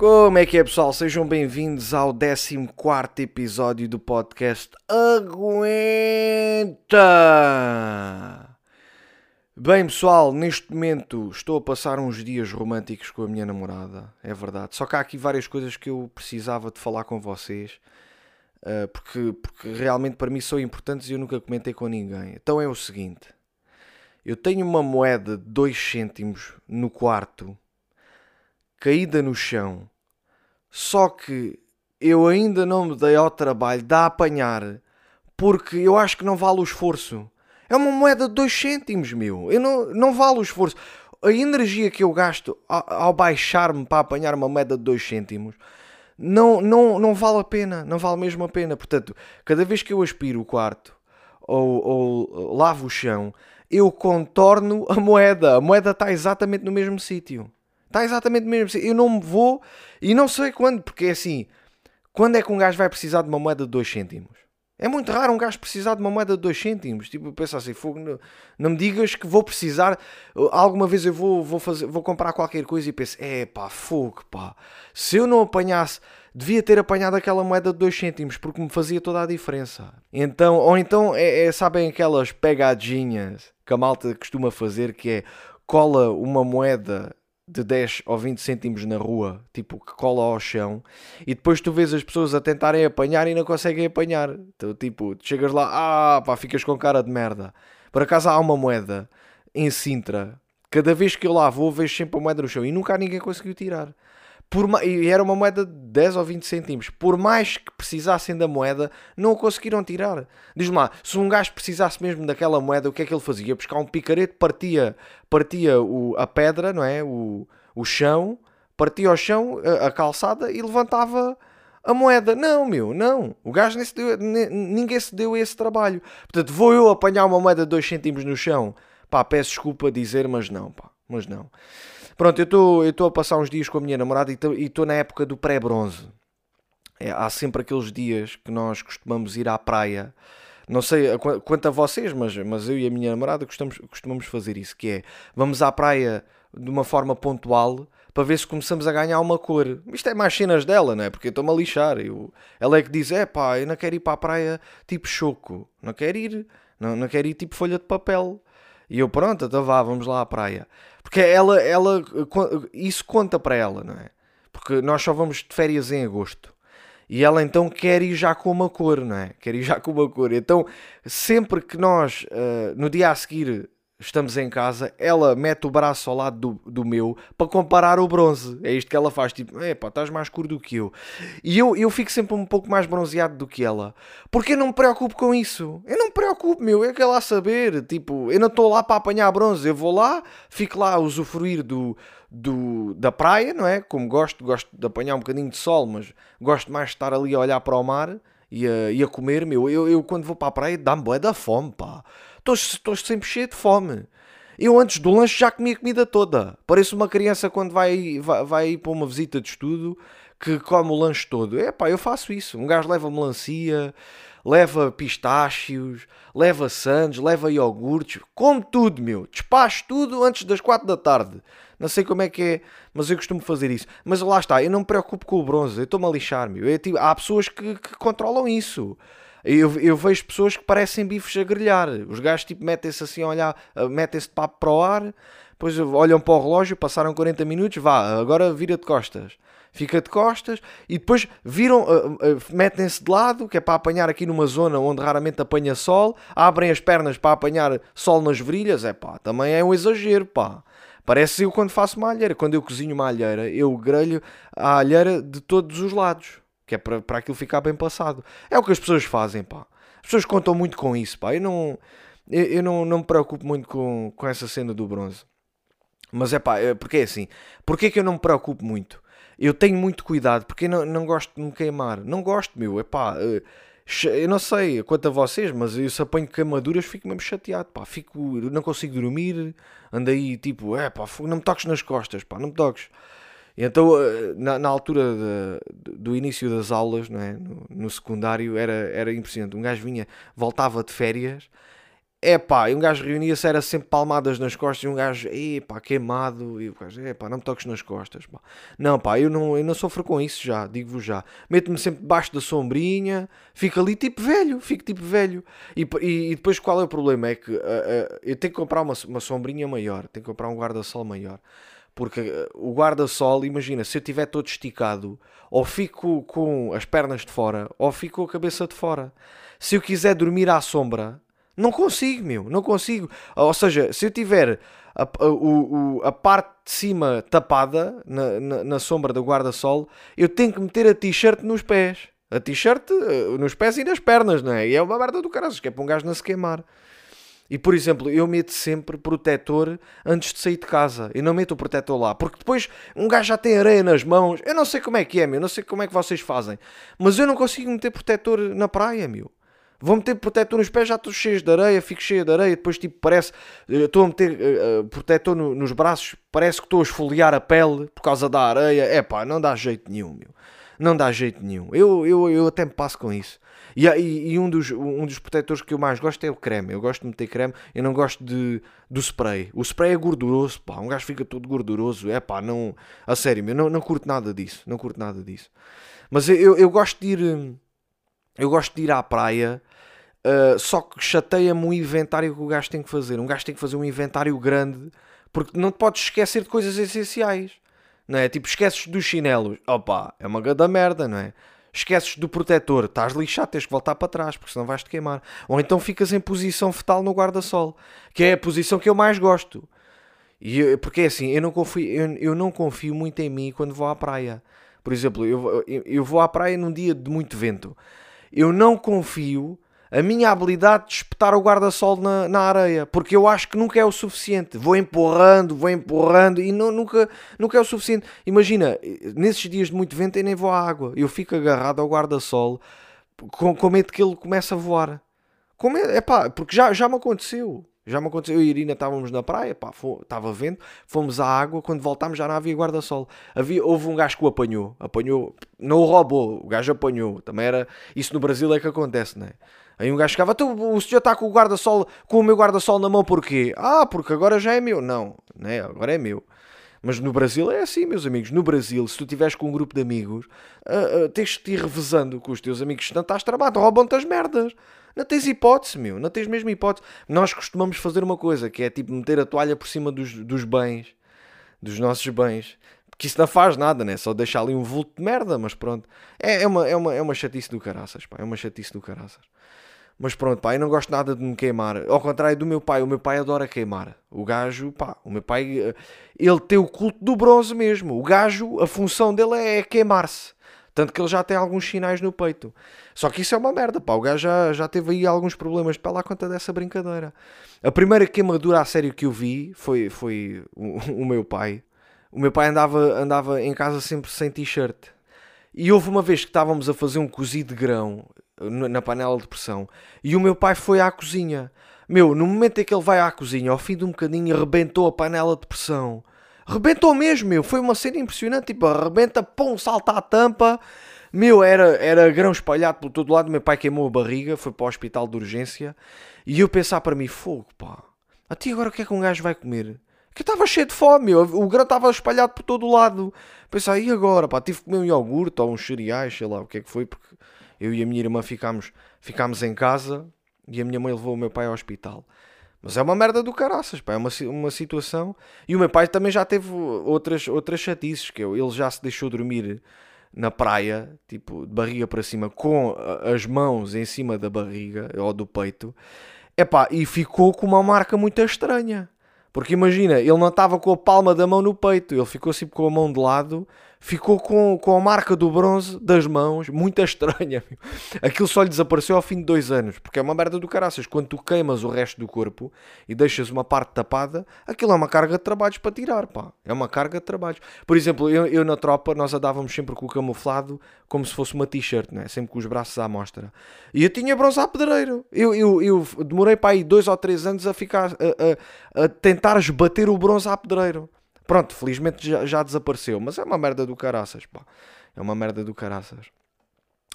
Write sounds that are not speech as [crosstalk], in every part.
Como é que é, pessoal? Sejam bem-vindos ao 14 episódio do podcast Aguenta! Bem, pessoal, neste momento estou a passar uns dias românticos com a minha namorada, é verdade. Só que há aqui várias coisas que eu precisava de falar com vocês, uh, porque, porque realmente para mim são importantes e eu nunca comentei com ninguém. Então é o seguinte: eu tenho uma moeda de 2 cêntimos no quarto caída no chão. Só que eu ainda não me dei ao trabalho de a apanhar porque eu acho que não vale o esforço. É uma moeda de 2 cêntimos, meu. Eu não, não vale o esforço. A energia que eu gasto ao, ao baixar-me para apanhar uma moeda de 2 cêntimos não, não, não vale a pena. Não vale mesmo a pena. Portanto, cada vez que eu aspiro o quarto ou, ou lavo o chão, eu contorno a moeda. A moeda está exatamente no mesmo sítio. Está exatamente mesmo assim. Eu não me vou e não sei quando, porque é assim. Quando é que um gajo vai precisar de uma moeda de 2 cêntimos? É muito raro um gajo precisar de uma moeda de 2 cêntimos. Tipo, pensa assim, fogo, não, não, me digas que vou precisar. Alguma vez eu vou, vou, fazer, vou comprar qualquer coisa e penso, é pá, fogo, pá. Se eu não apanhasse, devia ter apanhado aquela moeda de 2 cêntimos porque me fazia toda a diferença. Então, ou então, é, é, sabem aquelas pegadinhas que a malta costuma fazer que é cola uma moeda de 10 ou 20 cêntimos na rua, tipo que cola ao chão, e depois tu vês as pessoas a tentarem apanhar e não conseguem apanhar. Então, tipo, chegas lá, ah, pá, ficas com cara de merda. Por acaso há uma moeda em Sintra, cada vez que eu lá vou, vejo sempre a moeda no chão e nunca ninguém conseguiu tirar por, e era uma moeda de 10 ou 20 cêntimos. Por mais que precisassem da moeda, não o conseguiram tirar. Diz-me lá, se um gajo precisasse mesmo daquela moeda, o que é que ele fazia? Ia buscar um picarete, partia, partia o, a pedra, não é? O, o chão, partia o chão, a, a calçada e levantava a moeda. Não, meu, não. O gajo nem se deu, nem, ninguém se deu esse trabalho. Portanto, vou eu apanhar uma moeda de 2 cêntimos no chão? Pá, peço desculpa a dizer, mas não, pá, mas não. Pronto, eu estou a passar uns dias com a minha namorada e estou na época do pré-bronze. É, há sempre aqueles dias que nós costumamos ir à praia. Não sei quanto a vocês, mas, mas eu e a minha namorada costumamos, costumamos fazer isso, que é, vamos à praia de uma forma pontual para ver se começamos a ganhar uma cor. Isto é mais cenas dela, não é? Porque eu estou-me a lixar. Eu, ela é que diz, é pá, eu não quero ir para a praia tipo choco. Não quero ir. Não, não quero ir tipo folha de papel. E eu, pronto, então vá, vamos lá à praia. Porque ela, ela, isso conta para ela, não é? Porque nós só vamos de férias em agosto. E ela então quer ir já com uma cor, não é? Quer ir já com uma cor. Então, sempre que nós, uh, no dia a seguir, estamos em casa, ela mete o braço ao lado do, do meu para comparar o bronze. É isto que ela faz, tipo, epá, estás mais escuro do que eu. E eu, eu fico sempre um pouco mais bronzeado do que ela. Porque eu não me preocupo com isso. Eu não me preocupo, meu, é que ela a saber. Tipo, eu não estou lá para apanhar bronze, eu vou lá, fico lá a usufruir do, do, da praia, não é? Como gosto, gosto de apanhar um bocadinho de sol, mas gosto mais de estar ali a olhar para o mar e a, e a comer, meu. Eu, eu quando vou para a praia dá-me boé da fome, pá. Estou sempre cheio de fome. Eu antes do lanche já comi a comida toda. Pareço uma criança quando vai, vai, vai para uma visita de estudo que come o lanche todo. É pá, eu faço isso. Um gajo leva melancia, leva pistácios, leva sandes, leva iogurtes, come tudo, meu. Despacho tudo antes das 4 da tarde. Não sei como é que é, mas eu costumo fazer isso. Mas lá está, eu não me preocupo com o bronze, eu estou-me a lixar, meu. Eu, tipo, há pessoas que, que controlam isso. Eu, eu vejo pessoas que parecem bifes a grelhar. Os gajos tipo metem-se assim a olhar, metem-se de papo para o ar, depois olham para o relógio, passaram 40 minutos, vá, agora vira de costas. Fica de costas e depois viram, uh, uh, metem-se de lado, que é para apanhar aqui numa zona onde raramente apanha sol, abrem as pernas para apanhar sol nas virilhas, é pá, também é um exagero, pá. Parece eu quando faço uma alheira. Quando eu cozinho uma alheira, eu grelho a alheira de todos os lados que é para, para aquilo ficar bem passado. É o que as pessoas fazem, pá. As pessoas contam muito com isso, pá. Eu não, eu, eu não, não me preocupo muito com, com essa cena do bronze. Mas é pá, é, porque é assim. Porquê é que eu não me preocupo muito? Eu tenho muito cuidado, porque não, não gosto de me queimar. Não gosto, meu. É pá, eh, eu não sei quanto a vocês, mas eu se apanho queimaduras fico mesmo chateado, pá. Fico, não consigo dormir. Ando aí tipo, é pá, não me toques nas costas, pá, não me toques. Então, eh, na, na altura de, do início das aulas, não é? no, no, secundário, era, era impressionante. Um gajo vinha, voltava de férias é e um gajo reunia-se, era sempre palmadas nas costas, e um gajo, epá, queimado, e o gajo, epá, não me toques nas costas, pá. Não, pá, eu não, eu não sofro com isso já, digo-vos já. Meto-me sempre debaixo da sombrinha, fico ali tipo velho, fico tipo velho. E, e, e depois qual é o problema? É que uh, uh, eu tenho que comprar uma, uma sombrinha maior, tenho que comprar um guarda-sol maior. Porque uh, o guarda-sol, imagina, se eu estiver todo esticado, ou fico com as pernas de fora, ou fico com a cabeça de fora. Se eu quiser dormir à sombra, não consigo, meu, não consigo. Ou seja, se eu tiver a, a, a, a parte de cima tapada na, na, na sombra do guarda-sol, eu tenho que meter a t-shirt nos pés. A t-shirt eh, nos pés e nas pernas, não é? E é uma merda do caralho, que é para um gajo não se queimar. E por exemplo, eu meto sempre protetor antes de sair de casa. Eu não meto o protetor lá. Porque depois um gajo já tem areia nas mãos. Eu não sei como é que é, meu. Eu não sei como é que vocês fazem. Mas eu não consigo meter protetor na praia, meu. Vou meter protetor nos pés, já estou cheio de areia, fico cheio de areia, depois tipo parece, eh, estou a meter uh, protetor no, nos braços, parece que estou a esfoliar a pele por causa da areia. É pá, não dá jeito nenhum, meu. Não dá jeito nenhum. Eu, eu, eu até me passo com isso. E, e, e, um, dos, um dos protetores que eu mais gosto é o creme. Eu gosto de meter creme, eu não gosto de, do spray. O spray é gorduroso, pá. Um gajo fica todo gorduroso. É pá, não. A sério, eu não, não curto nada disso. Não curto nada disso. Mas eu, eu gosto de ir. Eu gosto de ir à praia Uh, só que chateia-me o inventário que o gajo tem que fazer. Um gajo tem que fazer um inventário grande porque não te podes esquecer de coisas essenciais. Não é? Tipo, esqueces dos chinelos. Opa, é uma gada merda, não é? Esqueces do protetor, estás lixado, tens que voltar para trás porque senão vais-te queimar. Ou então ficas em posição fetal no guarda-sol, que é a posição que eu mais gosto. E, porque é assim, eu não, confio, eu, eu não confio muito em mim quando vou à praia. Por exemplo, eu, eu, eu vou à praia num dia de muito vento. Eu não confio a minha habilidade de espetar o guarda-sol na, na areia, porque eu acho que nunca é o suficiente. Vou empurrando, vou empurrando e não, nunca, nunca é o suficiente. Imagina, nesses dias de muito vento eu nem vou à água, eu fico agarrado ao guarda-sol com, com medo que ele comece a voar. Epá, porque já, já me aconteceu. Já me aconteceu, eu e Irina estávamos na praia, pá, estava vento, fomos à água, quando voltámos já não havia guarda-sol. Havia, houve um gajo que o apanhou, apanhou, não o roubou, o gajo apanhou. Também era, isso no Brasil é que acontece, não é? Aí um gajo ficava, o senhor está com o guarda-sol, com o meu guarda-sol na mão porquê? Ah, porque agora já é meu. Não, né? agora é meu. Mas no Brasil é assim, meus amigos. No Brasil, se tu estiveres com um grupo de amigos, uh, uh, tens de ir revezando com os teus amigos, senão estás tramado, roubam-te as merdas. Não tens hipótese, meu. Não tens mesmo hipótese. Nós costumamos fazer uma coisa, que é tipo meter a toalha por cima dos, dos bens, dos nossos bens. Que isso não faz nada, né? Só deixar ali um vulto de merda, mas pronto. É, é, uma, é, uma, é uma chatice do caraças, pá. É uma chatice do caraças. Mas pronto, pá, eu não gosto nada de me queimar. Ao contrário do meu pai, o meu pai adora queimar. O gajo, pá, o meu pai, eh, ele tem o culto do bronze mesmo. O gajo, a função dele é queimar-se. Tanto que ele já tem alguns sinais no peito. Só que isso é uma merda, pá. O gajo já, já teve aí alguns problemas lá conta dessa brincadeira. A primeira queimadura a sério que eu vi foi, foi o, [laughs] o meu pai. O meu pai andava, andava em casa sempre sem t-shirt. E houve uma vez que estávamos a fazer um cozido de grão na panela de pressão. E o meu pai foi à cozinha. Meu, no momento em que ele vai à cozinha, ao fim de um bocadinho, arrebentou a panela de pressão. Arrebentou mesmo, meu. Foi uma cena impressionante. Tipo, arrebenta, pum, salta a tampa. Meu, era, era grão espalhado por todo lado. Meu pai queimou a barriga, foi para o hospital de urgência. E eu pensar para mim, fogo, pá. A ti agora o que é que um gajo vai comer? Que estava cheio de fome, meu. O grão estava espalhado por todo lado. Pensar, e agora, pá? Tive que comer um iogurte ou uns cereais, sei lá o que é que foi, porque eu e a minha irmã ficámos, ficámos em casa e a minha mãe levou o meu pai ao hospital. Mas é uma merda do caraças, pá. é uma, uma situação. E o meu pai também já teve outras, outras chatices, que eu, ele já se deixou dormir na praia, tipo, de barriga para cima, com as mãos em cima da barriga ou do peito. Epá, e ficou com uma marca muito estranha. Porque imagina, ele não estava com a palma da mão no peito, ele ficou assim com a mão de lado ficou com, com a marca do bronze das mãos, muito [laughs] estranha. Aquilo só lhe desapareceu ao fim de dois anos, porque é uma merda do caraças. Quando tu queimas o resto do corpo e deixas uma parte tapada, aquilo é uma carga de trabalhos para tirar, pá. É uma carga de trabalhos. Por exemplo, eu, eu na tropa, nós andávamos sempre com o camuflado como se fosse uma t-shirt, né? sempre com os braços à mostra. E eu tinha bronze a pedreiro. Eu, eu, eu demorei para aí dois ou três anos a ficar a, a, a tentar esbater o bronze a pedreiro. Pronto, felizmente já, já desapareceu, mas é uma merda do caraças, pá. É uma merda do caraças.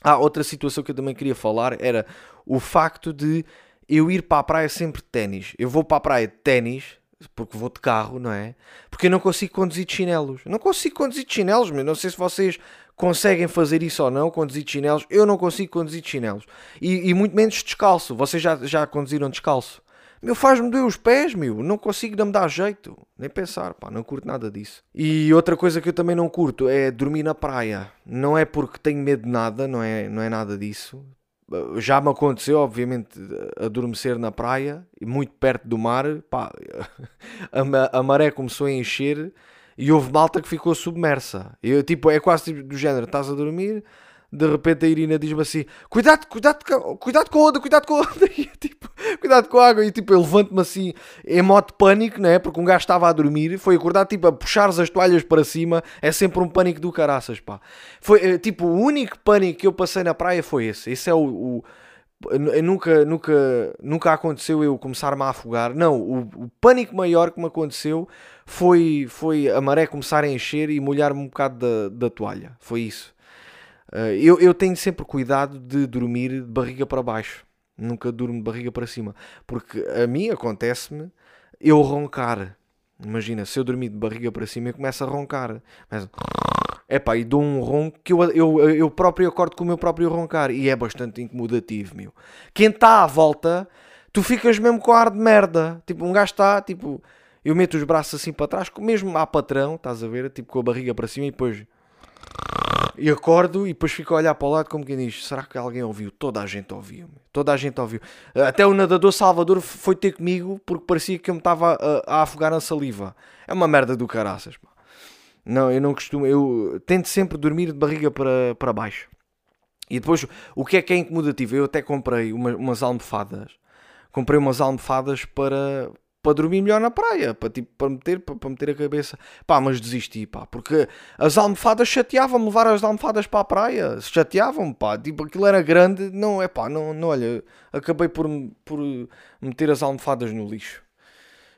Ah, outra situação que eu também queria falar era o facto de eu ir para a praia sempre de ténis. Eu vou para a praia de ténis, porque vou de carro, não é? Porque eu não consigo conduzir de chinelos. Não consigo conduzir de chinelos, mas não sei se vocês conseguem fazer isso ou não, conduzir de chinelos. Eu não consigo conduzir de chinelos. E, e muito menos descalço. Vocês já, já conduziram descalço? Meu, faz-me doer os pés, meu. Não consigo não me dar jeito. Nem pensar, pá. Não curto nada disso. E outra coisa que eu também não curto é dormir na praia. Não é porque tenho medo de nada, não é, não é nada disso. Já me aconteceu, obviamente, adormecer na praia, muito perto do mar. Pá, [laughs] a, a maré começou a encher e houve malta que ficou submersa. Eu, tipo, é quase tipo do género: estás a dormir de repente a Irina diz-me assim: Cuidado, cuidado, cuidado com a onda, cuidado com a onda. [laughs] E tipo, cuidado com a água. E tipo, eu levanto-me assim em modo de pânico, né? Porque um gajo estava a dormir, foi acordar tipo a puxar as toalhas para cima. É sempre um pânico do caraças, pá. Foi eh, tipo, o único pânico que eu passei na praia foi esse. Esse é o. o nunca, nunca, nunca aconteceu eu começar-me a afogar. Não, o, o, pânico maior que me aconteceu foi, foi a maré começar a encher e molhar-me um bocado da, da toalha. Foi isso. Uh, eu, eu tenho sempre cuidado de dormir de barriga para baixo. Nunca durmo de barriga para cima. Porque a mim acontece-me eu roncar. Imagina, se eu dormir de barriga para cima, eu começo a roncar. Mas... Epá, e dou um ronco que eu, eu, eu próprio acordo com o meu próprio roncar. E é bastante incomodativo, meu. Quem está à volta, tu ficas mesmo com ar de merda. Tipo, um gajo está, tipo... Eu meto os braços assim para trás, mesmo a patrão, estás a ver? Tipo, com a barriga para cima e depois e acordo e depois fico a olhar para o lado como quem diz: será que alguém ouviu? Toda a gente ouviu. Toda a gente ouviu. Até o nadador Salvador foi ter comigo porque parecia que eu me estava a, a afogar na saliva. É uma merda do caraças. Pá. Não, eu não costumo. Eu tento sempre dormir de barriga para, para baixo. E depois, o que é que é incomodativo? Eu até comprei uma, umas almofadas. Comprei umas almofadas para, para dormir melhor na praia, para, tipo, para, meter, para, para meter a cabeça. Pá, mas desisti, pá, porque as almofadas chateavam-me levar as almofadas para a praia, chateavam-me, pá, tipo, aquilo era grande, não, é pá, não, não, olha, acabei por, por meter as almofadas no lixo.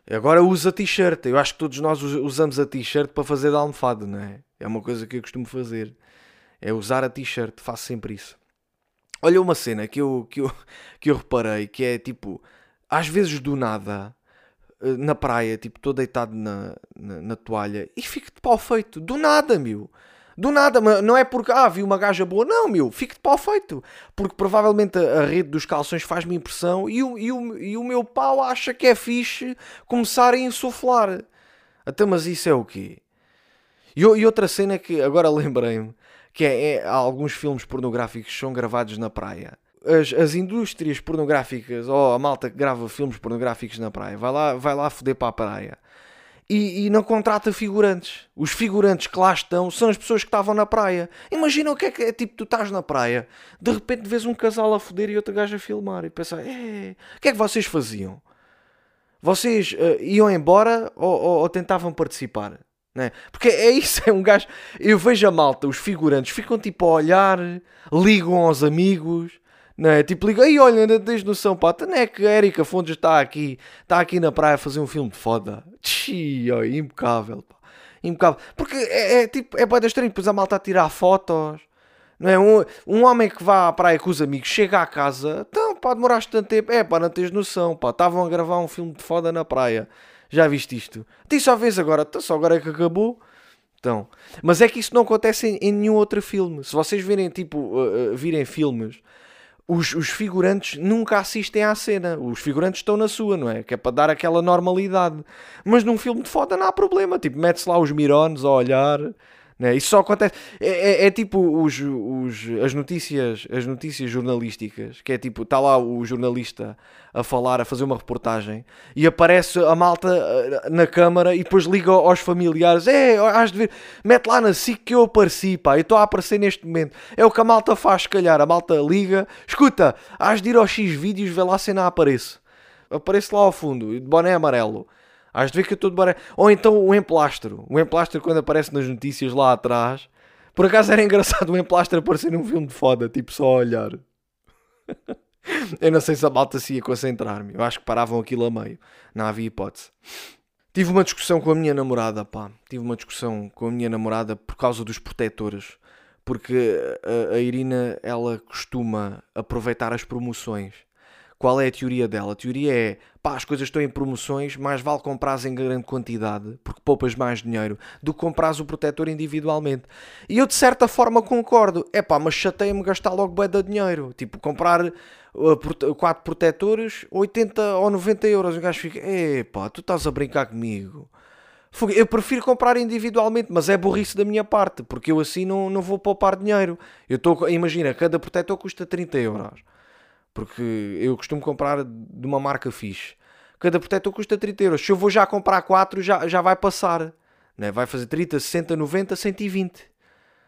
Agora uso a t-shirt, eu acho que todos nós usamos a t-shirt para fazer de almofada, não é? É uma coisa que eu costumo fazer, é usar a t-shirt, faço sempre isso. Olha uma cena que eu, que eu, [laughs] que eu reparei, que é tipo, às vezes do nada na praia, tipo, estou deitado na, na, na, toalha e fico de pau feito. Do nada, meu. Do nada, não é porque, ah, vi uma gaja boa. Não, meu, fico de pau feito. Porque provavelmente a, a rede dos calções faz-me impressão e o, e, o, e o meu pau acha que é fixe começar a insuflar. Até, mas isso é o quê? E, e outra cena que agora [laughs] lembrei-me, que é, é alguns filmes pornográficos são gravados na praia as, as indústrias pornográficas, ou a malta que grava filmes pornográficos na praia, vai lá, vai lá foder para a praia. E, e, não contrata figurantes. Os figurantes que lá estão são as pessoas que estavam na praia. Imagina o que é que é, tipo, tu estás na praia, de repente vês um casal a foder e outro gajo a filmar e pensar, o que é que vocês faziam? Vocês uh, iam embora ou, ou, ou tentavam participar? Né? Porque é isso, é um gajo. Eu vejo a malta, os figurantes ficam tipo a olhar, ligam aos amigos, não é? Tipo, liga, aí olha, ainda tens noção, pá, é que a Erika Fontes está aqui, está aqui na praia a fazer um filme de foda. Tchi, ó, impecável, pá. Impecável. Porque é, é tipo, é bem estranho, depois a malta a tirar fotos. Não é? Um, um homem que vá à praia com os amigos, chega à casa, então pá, demoraste tanto tempo. É pá, não tens noção, pá, estavam a gravar um filme de foda na praia. Já viste isto? Tem só vez agora, então só agora é que acabou. Então, mas é que isso não acontece em, em nenhum outro filme. Se vocês virem, tipo, uh, uh, virem filmes os, os, figurantes nunca assistem à cena. Os figurantes estão na sua, não é? Que é para dar aquela normalidade. Mas num filme de foda não há problema. Tipo, mete-se lá os mirones a olhar. Né? Isso só acontece. É, é, é, tipo os, os, as, notícias, as notícias jornalísticas, que é tipo, está lá o jornalista a falar, a fazer uma reportagem, e aparece a malta eh, na câmara e depois liga aos familiares: É, has de ver, mete lá na SIC que eu apareci, pá, eu estou a aparecer neste momento. É o que a malta faz, se calhar. A malta liga, escuta, has de ir aos X vídeos, vê lá a cena aparece. Aparece lá ao fundo, de boné amarelo. Has de ver que eu estou. Ou então o emplastro. O emplastro quando aparece nas notícias lá atrás. Por acaso era [laughs] engraçado o emplastro aparecer num filme de foda, tipo só a olhar. [laughs] eu não sei se a malta se ia concentrar-me. Eu acho que paravam aquilo a meio. Não havia hipótese. Tive uma discussão com a minha namorada, pá. Tive uma discussão com a minha namorada por causa dos protetores. Porque a, a Irina, ela costuma aproveitar as promoções Qual é a teoria dela? A teoria é, pá, as coisas estão em promoções, mais vale comprar em grande quantidade, porque poupas mais dinheiro, do que comprar o protetor individualmente. E eu de certa forma concordo, é pá, mas chateia-me gastar logo bué de dinheiro. Tipo, comprar uh, quatro protetores, 80 ou 90 euros. O gajo fica, é pá, tu estás a brincar comigo. Eu prefiro comprar individualmente, mas é burrice da minha parte, porque eu assim não, não vou poupar dinheiro. Eu estou, imagina, cada protetor custa 30 euros porque eu costumo comprar de uma marca fixe. Cada protetor custa 30 euros. Se eu vou já comprar 4, já, já vai passar. Né? Vai fazer 30, 60, 90, 120.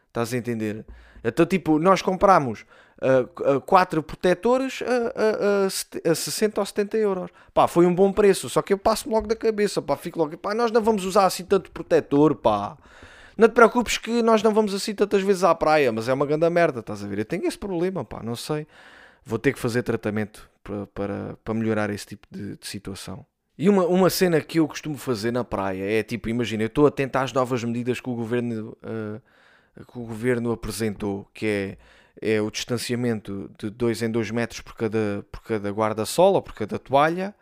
Estás a entender? Então, tipo, nós compramos uh, uh, 4 protetores a, a, a, a 60 ou 70 euros. Pá, foi um bom preço. Só que eu passo logo da cabeça. Pá, fico logo. Pá, nós não vamos usar assim tanto protetor, pá. Não te preocupes que nós não vamos assim tantas vezes à praia, mas é uma grande merda, estás a ver? Eu tenho esse problema, pá, não sei vou ter que fazer tratamento para, para, para melhorar esse tipo de, de, situação. E uma, uma cena que eu costumo fazer na praia é tipo, imagina, eu estou a tentar as novas medidas que o governo, uh, que o governo apresentou, que é, é o distanciamento de 2 em 2 metros por cada, por cada guarda-sol ou por cada toalha.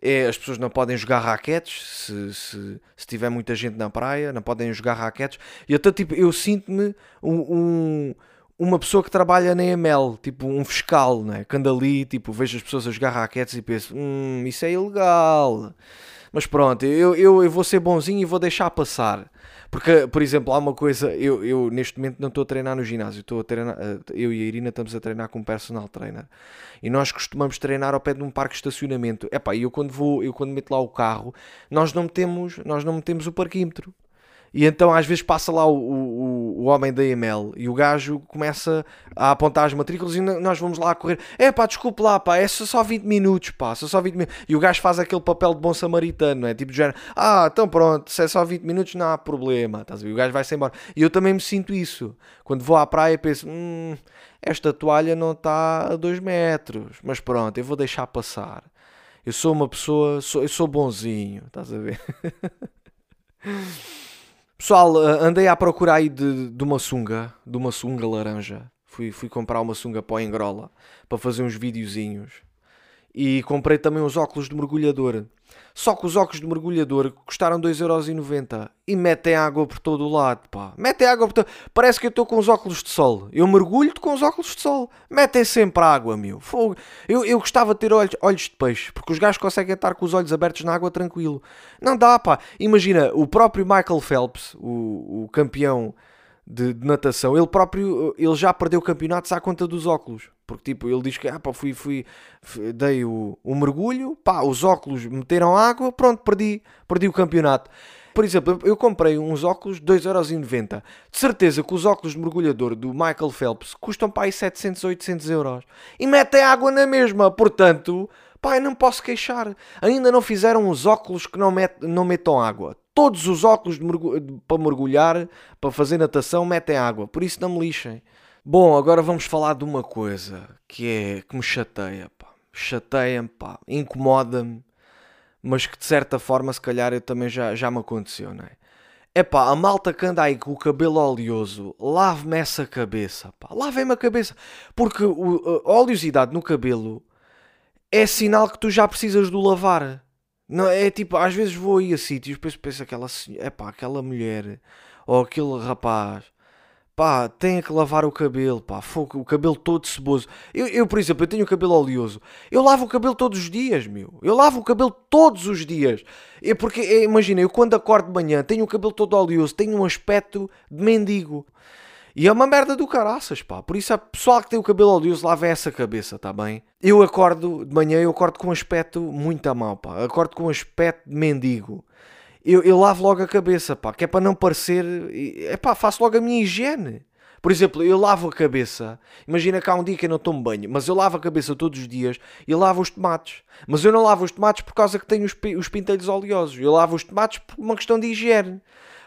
É, as pessoas não podem jogar raquetes se, se, se tiver muita gente na praia, não podem jogar raquetes. E até tipo, eu sinto-me um, um uma pessoa que trabalha na EML, tipo um fiscal, né? que anda ali, tipo, vejo as pessoas a jogar raquetes e penso, hum, isso é ilegal. Mas pronto, eu, eu, eu vou ser bonzinho e vou deixar passar. Porque, por exemplo, há uma coisa, eu, eu neste momento não estou a treinar no ginásio, estou a treinar, eh, eu e a Irina estamos a treinar com um personal trainer. E nós costumamos treinar ao pé de um parque de estacionamento. Epá, eu quando vou, eu quando meto lá o carro, nós não metemos, nós não metemos o parquímetro. E então às vezes passa lá o, o, o homem da EML e o gajo começa a apontar as matrículas e nós vamos lá correr. É pá, desculpe lá, pá, é só 20 minutos, pá, só 20 minutos. E o gajo faz aquele papel de bom samaritano, não é? Tipo de género, ah, então pronto, se é só 20 minutos não há problema, estás a ver? O gajo vai-se embora. E eu também me sinto isso. Quando vou à praia penso, hum, esta toalha não está a 2 metros, mas pronto, eu vou deixar passar. Eu sou uma pessoa, sou, eu sou bonzinho, estás a ver? [laughs] Pessoal, eh, andei à procura aí de, de uma sunga, de uma sunga laranja. Fui, fui comprar uma sunga para engrola para fazer uns videozinhos. E comprei também uns óculos de mergulhador. Só que os óculos de mergulhador custaram 2,90€ e metem água por todo o lado, pá. Metem água por todo... Parece que eu estou com os óculos de sol. Eu mergulho com os óculos de sol. Metem sempre água, meu. Fogo. Eu, eu gostava de ter olhos, olhos de peixe, porque os gajos conseguem estar com os olhos abertos na água tranquilo. Não dá, pá. Imagina, o próprio Michael Phelps, o, o campeão de, de, natação, ele próprio ele já perdeu campeonatos à conta dos óculos. Porque tipo, ele diz que ah, pá, fui, fui, fui dei o, o, mergulho, pá, os óculos meteram água, pronto, perdi, perdi o campeonato. Por exemplo, eu comprei uns óculos de 2,90€. De certeza que os óculos de mergulhador do Michael Phelps custam para aí 700, 800 euros. E metem água na mesma. Portanto, pá, não posso queixar. Ainda não fizeram os óculos que não, met, não metam água todos os óculos mergulho, para mergulhar, para fazer natação, metem água. Por isso não me lixem. Bom, agora vamos falar de uma coisa que é que me chateia, pá. Chateia-me, pá. Incomoda-me. Mas que de certa forma, se calhar, eu também já, já me aconteceu, não é? É pá, a malta que anda aí com o cabelo oleoso, lave-me essa cabeça, pá. Lavem-me a cabeça. Porque o, a oleosidade no cabelo é sinal que tu já precisas do lavar. Não, é tipo, às vezes vou aí a sítios, depois penso aquela é pá, aquela mulher ou aquele rapaz, pá, tem que lavar o cabelo, pá, fogo, o cabelo todo ceboso. Eu, eu, por exemplo, eu tenho o cabelo oleoso, eu lavo o cabelo todos os dias, meu. Eu lavo o cabelo todos os dias. É porque, é, imagina, eu quando acordo de manhã tenho o cabelo todo oleoso, tenho um aspecto de mendigo. E é uma merda do caraças, pá. Por isso, a pessoal que tem o cabelo oleoso, lava essa cabeça, tá bem? Eu acordo de manhã, eu acordo com um aspecto muito a mal, pá. Acordo com um aspecto de mendigo. Eu, eu lavo logo a cabeça, pá. Que é para não parecer. É pá, faço logo a minha higiene. Por exemplo, eu lavo a cabeça. Imagina há um dia que eu não tomo banho, mas eu lavo a cabeça todos os dias e lavo os tomates. Mas eu não lavo os tomates por causa que tenho os, os pintelhos oleosos. Eu lavo os tomates por uma questão de higiene.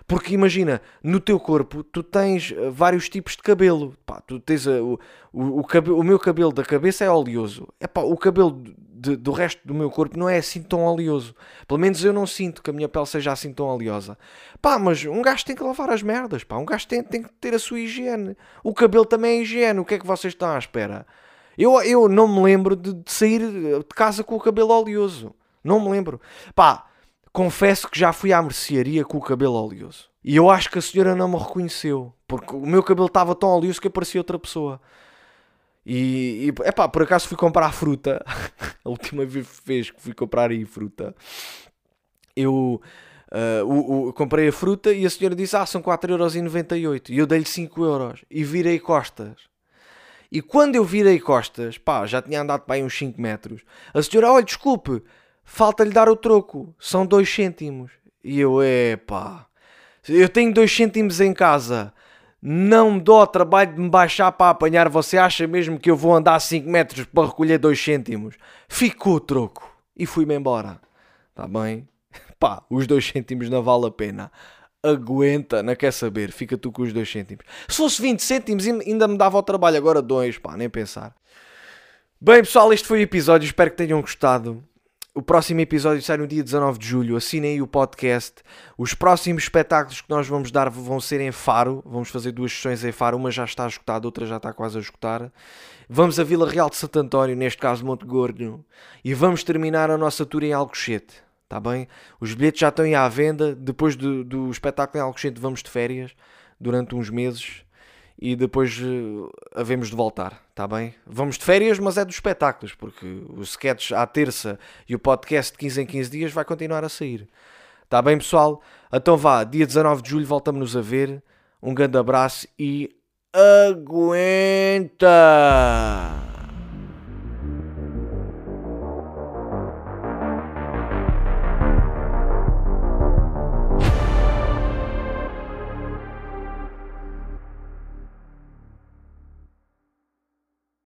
Porque imagina, no teu corpo tu tens eh, vários tipos de cabelo. Pá, tu tens a, eh, o, o, o, cabelo, o meu cabelo da cabeça é oleoso. É pá, o cabelo de, do resto do meu corpo não é assim tão oleoso. Pelo menos eu não sinto que a minha pele seja assim tão oleosa. Pá, mas um gajo tem que lavar as merdas. Pá, um gajo tem, tem que ter a sua higiene. O cabelo também é higiene. O que é que vocês estão à espera? Eu, eu não me lembro de, de sair de casa com o cabelo oleoso. Não me lembro. Pá, confesso que já fui à mercearia com o cabelo oleoso. E eu acho que a senhora não me reconheceu. Porque o meu cabelo estava tão oleoso que parecia outra pessoa. E, é pá, por acaso fui comprar fruta. [laughs] a última vez que fui comprar aí fruta, eu uh, o, o, comprei a fruta e a senhora disse: Ah, são 4,98€. E eu dei-lhe 5€ e virei costas. E quando eu virei costas, pá, já tinha andado para aí uns 5 metros. A senhora, olha, desculpe, falta-lhe dar o troco, são 2 cêntimos. E eu, é pá, eu tenho 2 cêntimos em casa, não me dou o trabalho de me baixar para apanhar. Você acha mesmo que eu vou andar 5 metros para recolher 2 cêntimos? Ficou o troco e fui-me embora. Está bem? [laughs] Pá, os 2 cêntimos não vale a pena aguenta, não quer saber, fica tu com os 2 cêntimos. Se fosse 20 cêntimos ainda me dava o trabalho, agora 2, pá, nem pensar. Bem pessoal, este foi o episódio, espero que tenham gostado. O próximo episódio sai no dia 19 de julho. Assinem aí o podcast. Os próximos espetáculos que nós vamos dar vão ser em Faro. Vamos fazer duas sessões em Faro. Uma já está esgotada, outra já está quase a esgotar. Vamos a Vila Real de Santo António, neste caso Monte Gordo. E vamos terminar a nossa tour em Alcochete. Está bem? Os bilhetes já estão aí à venda. Depois do, do espetáculo em Alcochete vamos de férias durante uns meses e depois uh, havemos de voltar, está bem? Vamos de férias, mas é dos espetáculos, porque o sketch à terça e o podcast de 15 em 15 dias vai continuar a sair. Está bem, pessoal? Então vá, dia 19 de julho voltamos-nos a ver. Um grande abraço e aguenta!